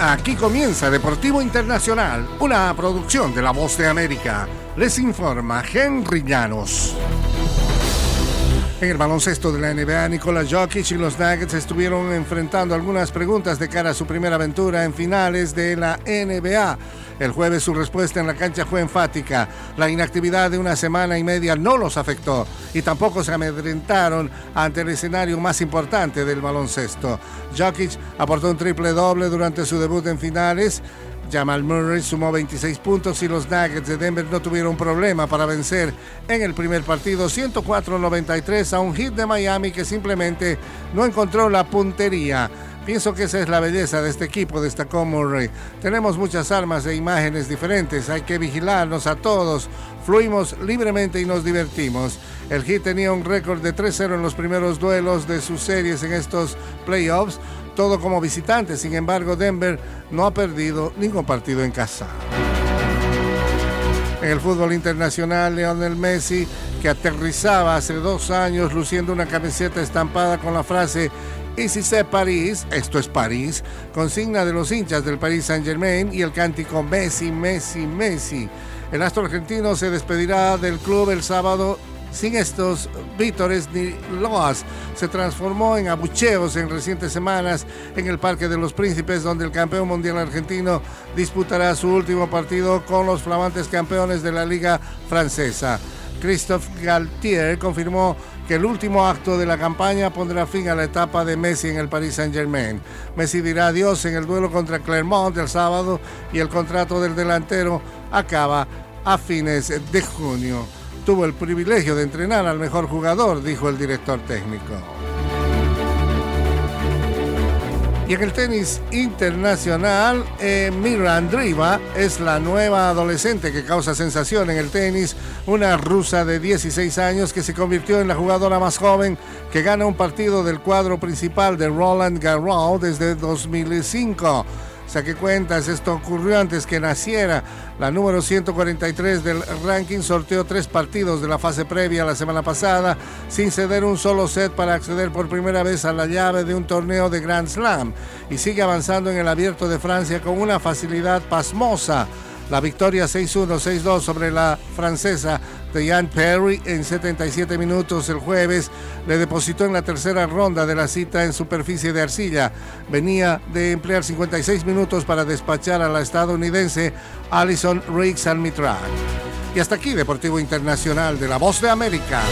Aquí comienza Deportivo Internacional, una producción de La Voz de América. Les informa Henry Llanos. En el baloncesto de la NBA, Nikola Jokic y los Nuggets estuvieron enfrentando algunas preguntas de cara a su primera aventura en finales de la NBA. El jueves su respuesta en la cancha fue enfática. La inactividad de una semana y media no los afectó y tampoco se amedrentaron ante el escenario más importante del baloncesto. Jokic aportó un triple doble durante su debut en finales. Jamal Murray sumó 26 puntos y los Nuggets de Denver no tuvieron problema para vencer en el primer partido 104-93 a un hit de Miami que simplemente no encontró la puntería. Pienso que esa es la belleza de este equipo, destacó Murray. Tenemos muchas armas e imágenes diferentes, hay que vigilarnos a todos, fluimos libremente y nos divertimos. El Heat tenía un récord de 3-0 en los primeros duelos de sus series en estos playoffs, todo como visitante. Sin embargo, Denver no ha perdido ningún partido en casa. En el fútbol internacional, Lionel Messi, que aterrizaba hace dos años luciendo una camiseta estampada con la frase y si sé París, esto es París, consigna de los hinchas del Paris Saint-Germain y el cántico Messi, Messi, Messi. El astro argentino se despedirá del club el sábado sin estos vítores ni loas. Se transformó en abucheos en recientes semanas en el Parque de los Príncipes, donde el campeón mundial argentino disputará su último partido con los flamantes campeones de la Liga Francesa. Christophe Galtier confirmó que el último acto de la campaña pondrá fin a la etapa de Messi en el Paris Saint-Germain. Messi dirá adiós en el duelo contra Clermont el sábado y el contrato del delantero acaba a fines de junio. Tuvo el privilegio de entrenar al mejor jugador, dijo el director técnico. Y en el tenis internacional, eh, Mira Andriva es la nueva adolescente que causa sensación en el tenis, una rusa de 16 años que se convirtió en la jugadora más joven que gana un partido del cuadro principal de Roland Garros desde 2005 saqué cuentas, esto ocurrió antes que naciera. La número 143 del ranking sorteó tres partidos de la fase previa la semana pasada sin ceder un solo set para acceder por primera vez a la llave de un torneo de Grand Slam y sigue avanzando en el abierto de Francia con una facilidad pasmosa. La victoria 6-1, 6-2 sobre la francesa Diane Perry en 77 minutos el jueves le depositó en la tercera ronda de la cita en superficie de arcilla. Venía de emplear 56 minutos para despachar a la estadounidense Alison Riggs al Mitral. Y hasta aquí Deportivo Internacional de la Voz de América.